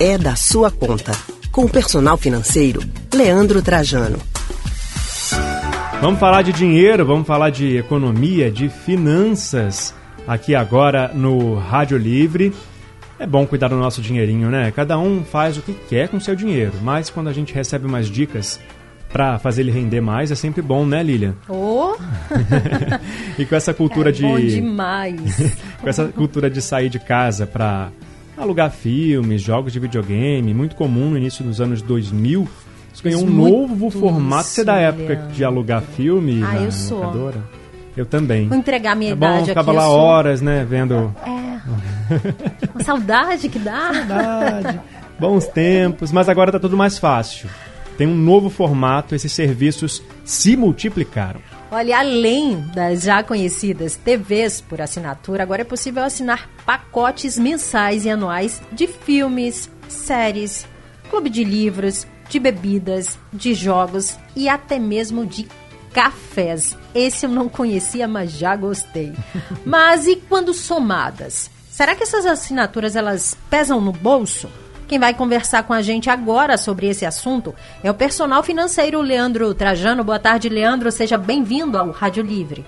é da sua conta. Com o personal financeiro, Leandro Trajano. Vamos falar de dinheiro, vamos falar de economia, de finanças aqui agora no Rádio Livre. É bom cuidar do nosso dinheirinho, né? Cada um faz o que quer com seu dinheiro, mas quando a gente recebe umas dicas para fazer ele render mais, é sempre bom, né, Lilian? Oh! e com essa cultura é de bom demais. com essa cultura de sair de casa para alugar filmes, jogos de videogame, muito comum no início dos anos 2000. Isso ganhou um novo formato. Você é da época de alugar filme ah, na eu sou. locadora? Eu também. Vou entregar minha é idade bom, ficava aqui. lá sou... horas, né, vendo... É. Uma saudade que dá. Saudade. Bons tempos, mas agora tá tudo mais fácil. Tem um novo formato, esses serviços se multiplicaram. Olha, além das já conhecidas TVs por assinatura, agora é possível assinar pacotes mensais e anuais de filmes, séries, clube de livros, de bebidas, de jogos e até mesmo de cafés. Esse eu não conhecia, mas já gostei. Mas e quando somadas? Será que essas assinaturas elas pesam no bolso? Quem vai conversar com a gente agora sobre esse assunto é o personal financeiro Leandro Trajano. Boa tarde, Leandro. Seja bem-vindo ao Rádio Livre.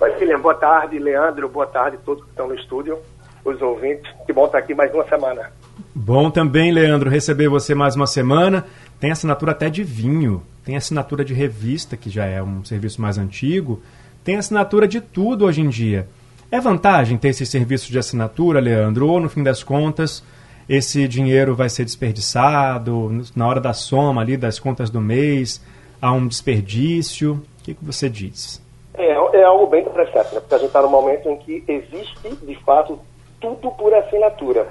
William. Boa tarde, Leandro. Boa tarde todos que estão no estúdio, os ouvintes. Que bom estar aqui mais uma semana. Bom também, Leandro, receber você mais uma semana. Tem assinatura até de vinho, tem assinatura de revista, que já é um serviço mais antigo, tem assinatura de tudo hoje em dia. É vantagem ter esse serviço de assinatura, Leandro, ou no fim das contas esse dinheiro vai ser desperdiçado na hora da soma ali das contas do mês, há um desperdício? O que, que você diz? É, é algo bem interessante, né? porque a gente está num momento em que existe, de fato, tudo por assinatura.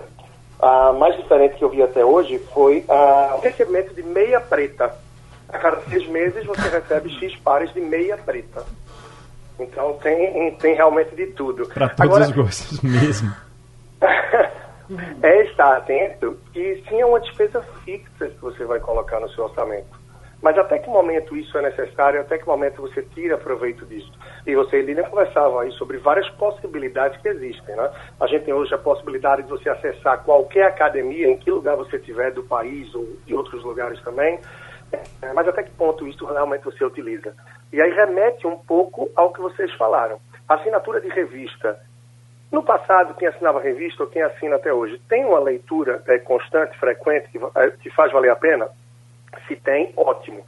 A mais diferente que eu vi até hoje foi a, o recebimento de meia preta. A cada seis meses você recebe X pares de meia preta. Então tem, tem realmente de tudo. Para todos Agora, os gostos mesmo. é estar atento que sim é uma despesa fixa que você vai colocar no seu orçamento. Mas até que momento isso é necessário, até que momento você tira proveito disso? E você e Lilian conversavam aí sobre várias possibilidades que existem, né? A gente tem hoje a possibilidade de você acessar qualquer academia, em que lugar você estiver do país ou de outros lugares também, é, mas até que ponto isso realmente você utiliza? E aí remete um pouco ao que vocês falaram. Assinatura de revista no passado, quem assinava revista ou quem assina até hoje, tem uma leitura é, constante, frequente, que, é, que, faz valer a pena? Se tem, ótimo.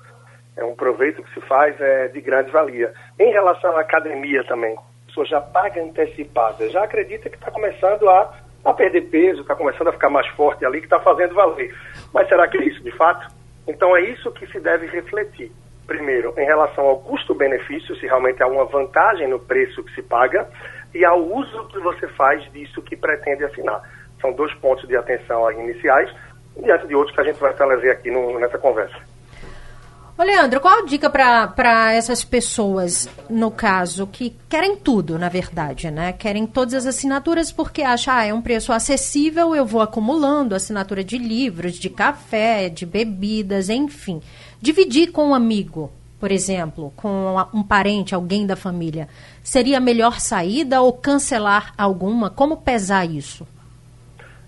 É um proveito que se faz é, de grande valia. Em relação à academia também, a pessoa já paga antecipada, já acredita que está começando a, a perder peso, está começando a ficar mais forte ali, que está fazendo valer. Mas será que é isso de fato? Então é isso que se deve refletir. Primeiro, em relação ao custo-benefício, se realmente há uma vantagem no preço que se paga, e ao uso que você faz disso que pretende assinar. São dois pontos de atenção iniciais, diante de outros que a gente vai trazer aqui no, nessa conversa. Ô Leandro, qual a dica para essas pessoas, no caso, que querem tudo, na verdade, né? Querem todas as assinaturas porque acham, ah, é um preço acessível, eu vou acumulando assinatura de livros, de café, de bebidas, enfim. Dividir com um amigo, por exemplo, com um parente, alguém da família, seria a melhor saída ou cancelar alguma? Como pesar isso?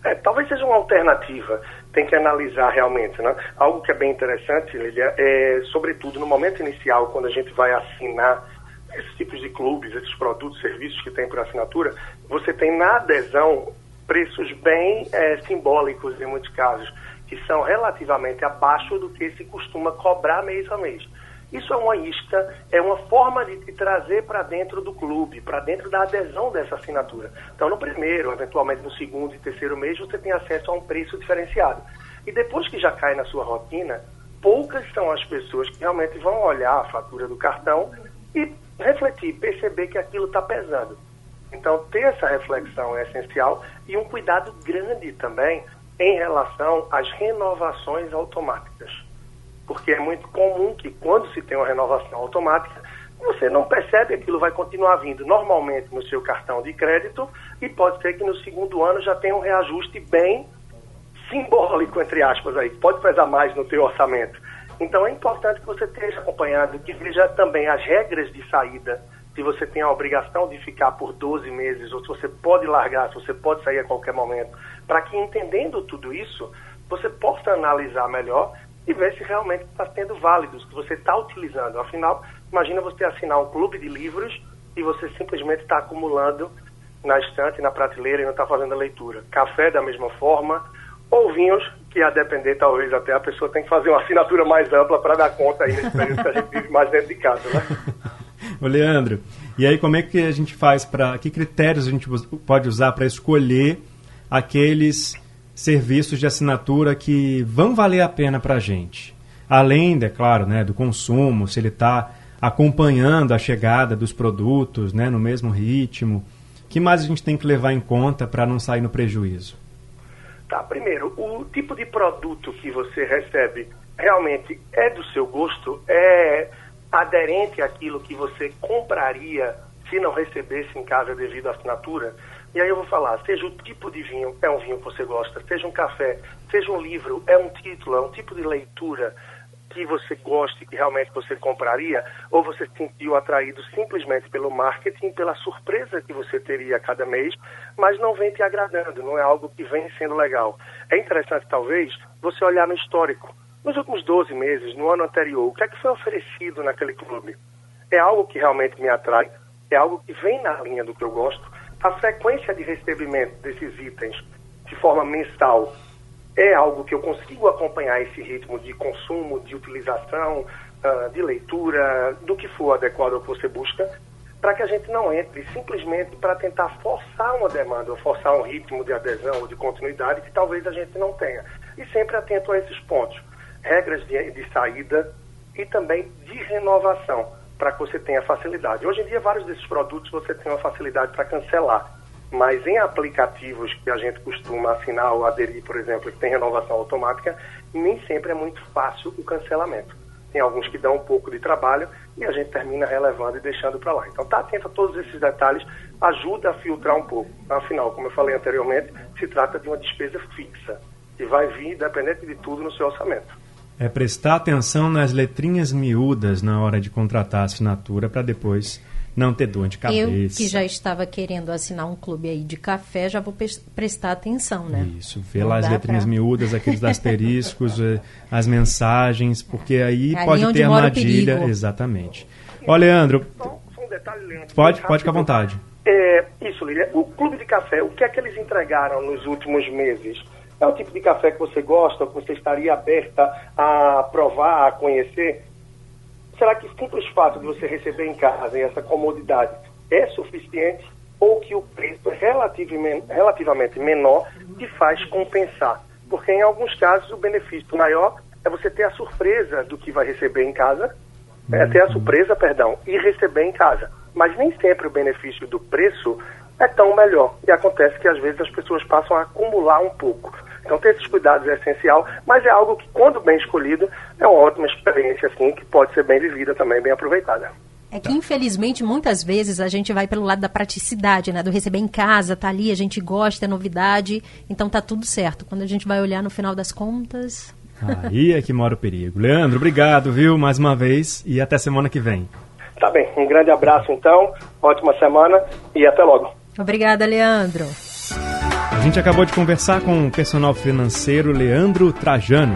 É, talvez seja uma alternativa. Tem que analisar realmente, né? Algo que é bem interessante, Lilia, é, sobretudo no momento inicial, quando a gente vai assinar esses tipos de clubes, esses produtos, serviços que tem por assinatura, você tem na adesão preços bem é, simbólicos em muitos casos, que são relativamente abaixo do que se costuma cobrar mês a mês. Isso é uma isca, é uma forma de te trazer para dentro do clube, para dentro da adesão dessa assinatura. Então, no primeiro, eventualmente no segundo e terceiro mês, você tem acesso a um preço diferenciado. E depois que já cai na sua rotina, poucas são as pessoas que realmente vão olhar a fatura do cartão e refletir, perceber que aquilo está pesando. Então, ter essa reflexão é essencial e um cuidado grande também em relação às renovações automáticas porque é muito comum que quando se tem uma renovação automática, você não percebe aquilo vai continuar vindo normalmente no seu cartão de crédito e pode ser que no segundo ano já tenha um reajuste bem simbólico, entre aspas, aí, pode pesar mais no teu orçamento. Então é importante que você esteja acompanhado, que veja também as regras de saída se você tem a obrigação de ficar por 12 meses, ou se você pode largar, se você pode sair a qualquer momento, para que entendendo tudo isso, você possa analisar melhor e ver se realmente está sendo válido, se você está utilizando. Afinal, imagina você assinar um clube de livros e você simplesmente está acumulando na estante, na prateleira e não está fazendo a leitura. Café da mesma forma, ou vinhos, que a depender, talvez até a pessoa tem que fazer uma assinatura mais ampla para dar conta aí nesse período que a gente vive mais dentro de casa, né? Ô Leandro, e aí como é que a gente faz para. Que critérios a gente pode usar para escolher aqueles serviços de assinatura que vão valer a pena para a gente? Além, é claro, né, do consumo, se ele está acompanhando a chegada dos produtos né, no mesmo ritmo. que mais a gente tem que levar em conta para não sair no prejuízo? Tá, primeiro, o tipo de produto que você recebe realmente é do seu gosto? É aderente àquilo que você compraria se não recebesse em casa devido à assinatura? E aí eu vou falar, seja o tipo de vinho, é um vinho que você gosta, seja um café, seja um livro, é um título, é um tipo de leitura que você goste, que realmente você compraria, ou você se sentiu atraído simplesmente pelo marketing, pela surpresa que você teria cada mês, mas não vem te agradando, não é algo que vem sendo legal. É interessante, talvez, você olhar no histórico. Nos últimos 12 meses, no ano anterior, o que é que foi oferecido naquele clube? É algo que realmente me atrai? É algo que vem na linha do que eu gosto? A frequência de recebimento desses itens de forma mensal é algo que eu consigo acompanhar esse ritmo de consumo, de utilização, uh, de leitura, do que for adequado ao que você busca, para que a gente não entre simplesmente para tentar forçar uma demanda, ou forçar um ritmo de adesão ou de continuidade que talvez a gente não tenha. E sempre atento a esses pontos. Regras de, de saída e também de renovação, para que você tenha facilidade. Hoje em dia, vários desses produtos você tem uma facilidade para cancelar mas em aplicativos que a gente costuma assinar ou aderir, por exemplo, que tem renovação automática, nem sempre é muito fácil o cancelamento. Tem alguns que dão um pouco de trabalho e a gente termina relevando e deixando para lá. Então, tá atento a todos esses detalhes, ajuda a filtrar um pouco. Afinal, como eu falei anteriormente, se trata de uma despesa fixa, que vai vir, dependente de tudo, no seu orçamento. É prestar atenção nas letrinhas miúdas na hora de contratar a assinatura para depois não ter dor de cabeça. Eu que já estava querendo assinar um clube aí de café, já vou prestar atenção, né? Isso, ver lá as letrinhas pra... miúdas, aqueles asteriscos, eh, as mensagens, porque aí é pode ter armadilha. Exatamente. Ó, Leandro. Só, um detalhe, Leandro. Pode, pode ficar à vontade. É, isso, Lília. O clube de café, o que é que eles entregaram nos últimos meses? É o tipo de café que você gosta, que você estaria aberta a provar, a conhecer? será que o simples fato de você receber em casa e essa comodidade é suficiente ou que o preço é relativamente, relativamente menor te faz compensar? Porque em alguns casos o benefício maior é você ter a surpresa do que vai receber em casa, é ter a uhum. surpresa, perdão, e receber em casa. Mas nem sempre o benefício do preço é tão melhor. E acontece que às vezes as pessoas passam a acumular um pouco. Então, ter esses cuidados é essencial, mas é algo que, quando bem escolhido, é uma ótima experiência, assim, que pode ser bem vivida também, bem aproveitada. É que, infelizmente, muitas vezes a gente vai pelo lado da praticidade, né? Do receber em casa, tá ali, a gente gosta, é novidade, então tá tudo certo. Quando a gente vai olhar no final das contas... Aí é que mora o perigo. Leandro, obrigado, viu, mais uma vez, e até semana que vem. Tá bem, um grande abraço, então, ótima semana e até logo. Obrigada, Leandro. A gente acabou de conversar com o personal financeiro Leandro Trajano.